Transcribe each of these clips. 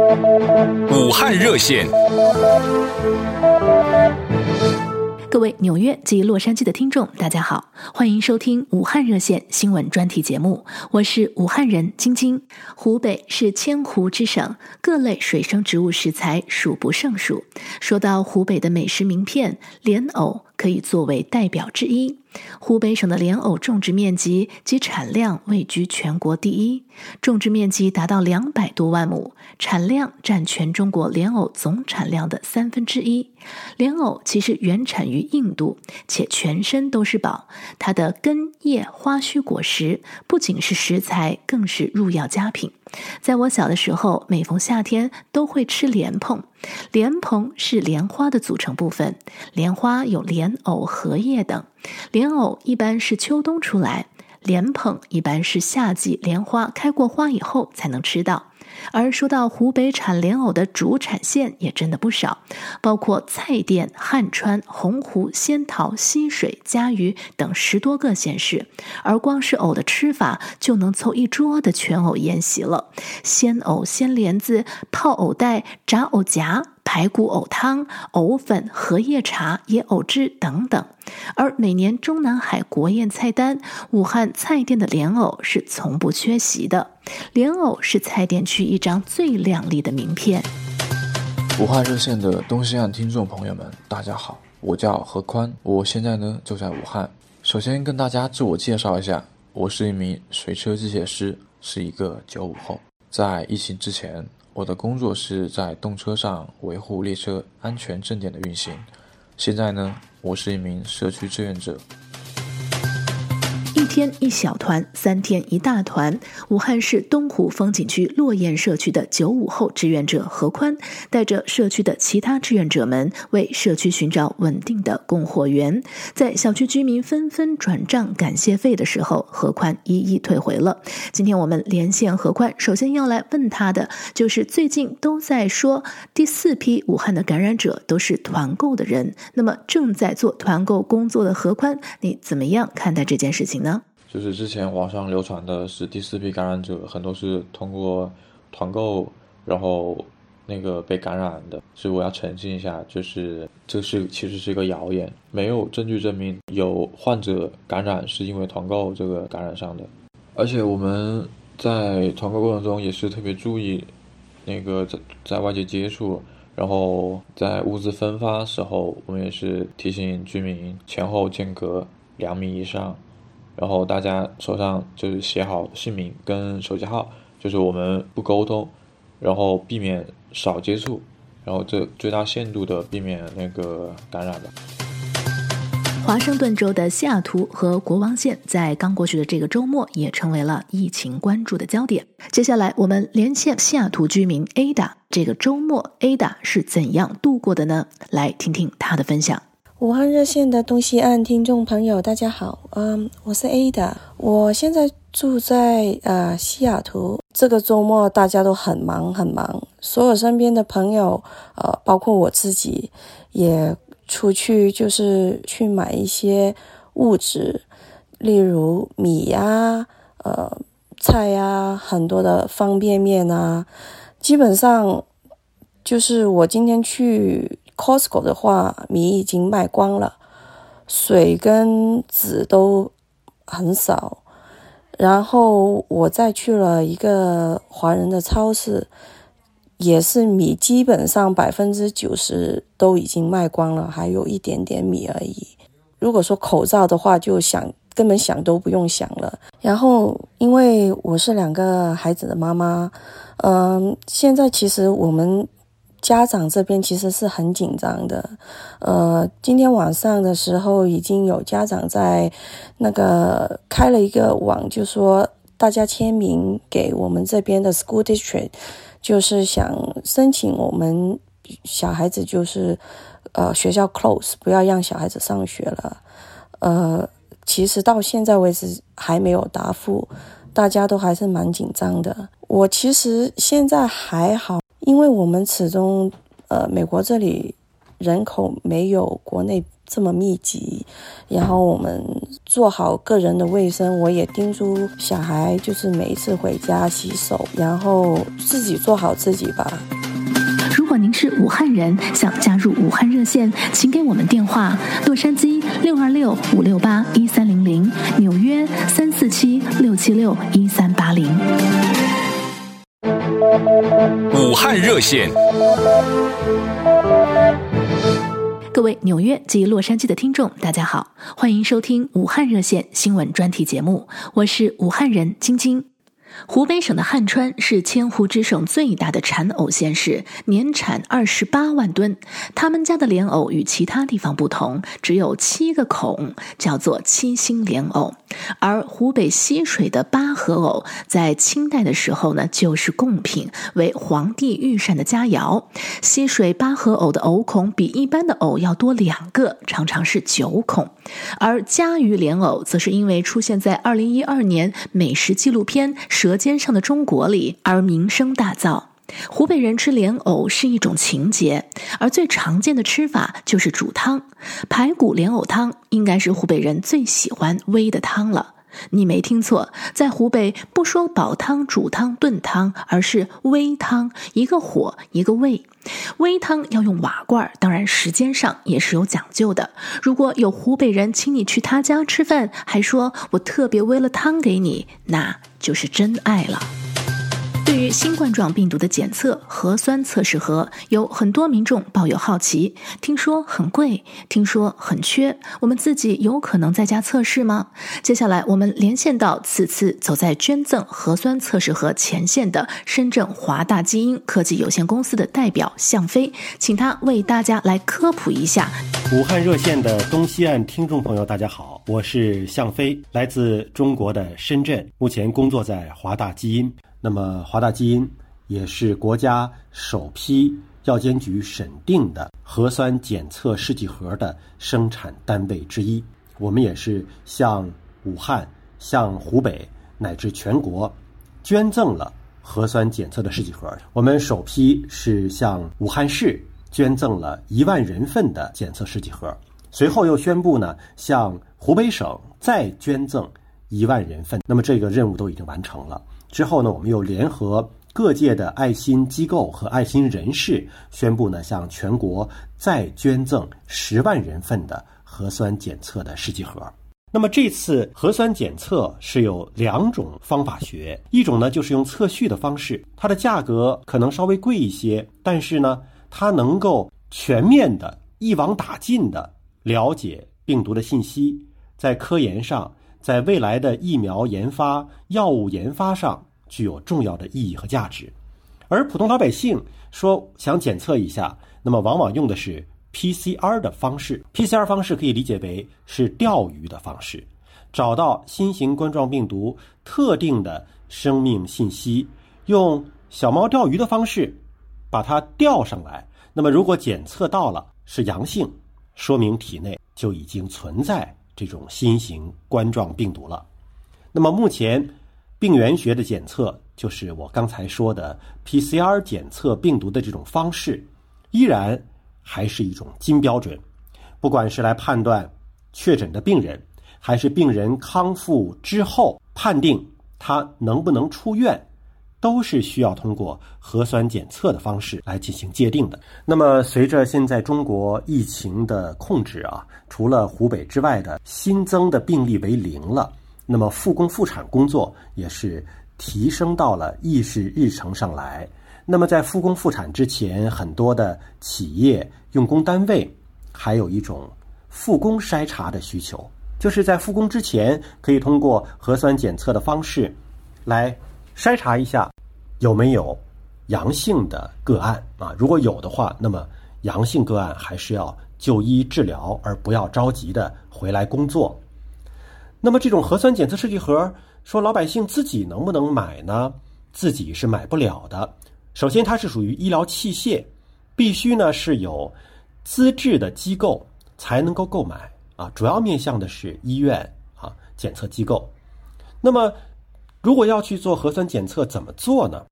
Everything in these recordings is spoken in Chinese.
武汉热线。各位纽约及洛杉矶的听众，大家好，欢迎收听武汉热线新闻专题节目，我是武汉人晶晶。湖北是千湖之省，各类水生植物食材数不胜数。说到湖北的美食名片，莲藕可以作为代表之一。湖北省的莲藕种植面积及产量位居全国第一，种植面积达到两百多万亩，产量占全中国莲藕总产量的三分之一。莲藕其实原产于印度，且全身都是宝。它的根、叶、花须、果实不仅是食材，更是入药佳品。在我小的时候，每逢夏天都会吃莲蓬。莲蓬是莲花的组成部分，莲花有莲藕、荷叶等。莲藕一般是秋冬出来，莲蓬一般是夏季莲花开过花以后才能吃到。而说到湖北产莲藕的主产县也真的不少，包括蔡甸、汉川、洪湖、仙桃、溪水、嘉鱼等十多个县市。而光是藕的吃法，就能凑一桌的全藕宴席了：鲜藕、鲜莲子、泡藕带、炸藕夹。排骨藕汤、藕粉、荷叶茶、野藕汁等等，而每年中南海国宴菜单，武汉蔡甸的莲藕是从不缺席的。莲藕是蔡甸区一张最亮丽的名片。武汉热线的东西岸听众朋友们，大家好，我叫何宽，我现在呢就在武汉。首先跟大家自我介绍一下，我是一名水车机械师，是一个九五后，在疫情之前。我的工作是在动车上维护列车安全正点的运行。现在呢，我是一名社区志愿者。天一小团，三天一大团。武汉市东湖风景区落雁社区的九五后志愿者何宽，带着社区的其他志愿者们，为社区寻找稳定的供货源。在小区居民纷纷转账感谢费的时候，何宽一一退回了。今天我们连线何宽，首先要来问他的，就是最近都在说第四批武汉的感染者都是团购的人。那么正在做团购工作的何宽，你怎么样看待这件事情呢？就是之前网上流传的是第四批感染者，很多是通过团购，然后那个被感染的。所以我要澄清一下，就是这是其实是一个谣言，没有证据证明有患者感染是因为团购这个感染上的。而且我们在团购过程中也是特别注意那个在在外界接触，然后在物资分发时候，我们也是提醒居民前后间隔两米以上。然后大家手上就是写好姓名跟手机号，就是我们不沟通，然后避免少接触，然后这最大限度的避免那个感染吧。华盛顿州的西雅图和国王县在刚过去的这个周末也成为了疫情关注的焦点。接下来我们连线西雅图居民 Ada，这个周末 Ada 是怎样度过的呢？来听听她的分享。武汉热线的东西岸听众朋友，大家好，嗯，我是 Ada，我现在住在呃西雅图。这个周末大家都很忙很忙，所有身边的朋友，呃，包括我自己，也出去就是去买一些物质，例如米呀、呃菜呀，很多的方便面啊，基本上就是我今天去。Costco 的话，米已经卖光了，水跟纸都很少。然后我再去了一个华人的超市，也是米基本上百分之九十都已经卖光了，还有一点点米而已。如果说口罩的话，就想根本想都不用想了。然后因为我是两个孩子的妈妈，嗯，现在其实我们。家长这边其实是很紧张的，呃，今天晚上的时候已经有家长在那个开了一个网，就说大家签名给我们这边的 school district，就是想申请我们小孩子就是呃学校 close，不要让小孩子上学了。呃，其实到现在为止还没有答复，大家都还是蛮紧张的。我其实现在还好。因为我们始终，呃，美国这里人口没有国内这么密集，然后我们做好个人的卫生，我也叮嘱小孩，就是每一次回家洗手，然后自己做好自己吧。如果您是武汉人，想加入武汉热线，请给我们电话：洛杉矶六二六五六八一三零零，纽约三四七六七六一三八零。武汉热线。各位纽约及洛杉矶的听众，大家好，欢迎收听武汉热线新闻专题节目，我是武汉人晶晶。湖北省的汉川是千湖之省最大的产藕县市，年产二十八万吨。他们家的莲藕与其他地方不同，只有七个孔，叫做七星莲藕。而湖北溪水的八合藕，在清代的时候呢，就是贡品，为皇帝御膳的佳肴。溪水八合藕的藕孔比一般的藕要多两个，常常是九孔。而嘉鱼莲藕，则是因为出现在二零一二年美食纪录片。舌尖上的中国里而名声大噪。湖北人吃莲藕是一种情节，而最常见的吃法就是煮汤。排骨莲藕汤应该是湖北人最喜欢煨的汤了。你没听错，在湖北不说煲汤、煮汤、炖汤，而是煨汤，一个火一个煨。煨汤要用瓦罐，当然时间上也是有讲究的。如果有湖北人请你去他家吃饭，还说我特别煨了汤给你，那就是真爱了。新冠状病毒的检测核酸测试盒，有很多民众抱有好奇。听说很贵，听说很缺，我们自己有可能在家测试吗？接下来我们连线到此次走在捐赠核酸测试盒前线的深圳华大基因科技有限公司的代表向飞，请他为大家来科普一下。武汉热线的东西岸听众朋友，大家好，我是向飞，来自中国的深圳，目前工作在华大基因。那么，华大基因也是国家首批药监局审定的核酸检测试剂盒的生产单位之一。我们也是向武汉、向湖北乃至全国捐赠了核酸检测的试剂盒。我们首批是向武汉市捐赠了一万人份的检测试剂盒，随后又宣布呢，向湖北省再捐赠一万人份。那么这个任务都已经完成了。之后呢，我们又联合各界的爱心机构和爱心人士，宣布呢，向全国再捐赠十万人份的核酸检测的试剂盒。那么这次核酸检测是有两种方法学，一种呢就是用测序的方式，它的价格可能稍微贵一些，但是呢，它能够全面的一网打尽的了解病毒的信息，在科研上。在未来的疫苗研发、药物研发上具有重要的意义和价值，而普通老百姓说想检测一下，那么往往用的是 PCR 的方式。PCR 方式可以理解为是钓鱼的方式，找到新型冠状病毒特定的生命信息，用小猫钓鱼的方式把它钓上来。那么如果检测到了是阳性，说明体内就已经存在。这种新型冠状病毒了，那么目前病原学的检测，就是我刚才说的 PCR 检测病毒的这种方式，依然还是一种金标准。不管是来判断确诊的病人，还是病人康复之后判定他能不能出院。都是需要通过核酸检测的方式来进行界定的。那么，随着现在中国疫情的控制啊，除了湖北之外的新增的病例为零了，那么复工复产工作也是提升到了议事日程上来。那么，在复工复产之前，很多的企业用工单位还有一种复工筛查的需求，就是在复工之前可以通过核酸检测的方式来。筛查一下有没有阳性的个案啊？如果有的话，那么阳性个案还是要就医治疗，而不要着急的回来工作。那么这种核酸检测试剂盒，说老百姓自己能不能买呢？自己是买不了的。首先，它是属于医疗器械，必须呢是有资质的机构才能够购买啊。主要面向的是医院啊，检测机构。那么。如果要去做核酸检测，怎么做呢？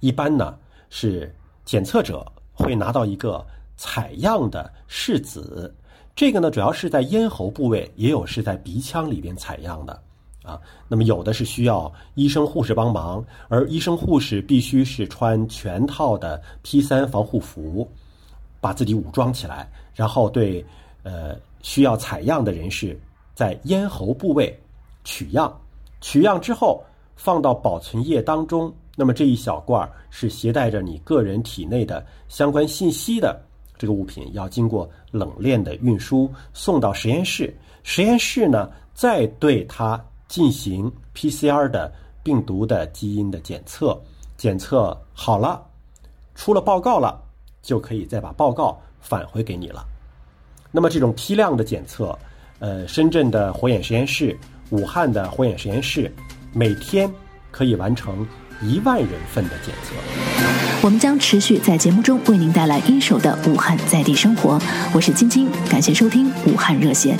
一般呢是检测者会拿到一个采样的试纸，这个呢，主要是在咽喉部位，也有是在鼻腔里边采样的啊。那么有的是需要医生护士帮忙，而医生护士必须是穿全套的 P3 防护服，把自己武装起来，然后对呃需要采样的人士在咽喉部位取样，取样之后放到保存液当中。那么这一小罐是携带着你个人体内的相关信息的。这个物品要经过冷链的运输，送到实验室。实验室呢，再对它进行 PCR 的病毒的基因的检测。检测好了，出了报告了，就可以再把报告返回给你了。那么这种批量的检测，呃，深圳的火眼实验室、武汉的火眼实验室，每天可以完成一万人份的检测。我们将持续在节目中为您带来一手的武汉在地生活。我是晶晶，感谢收听武汉热线。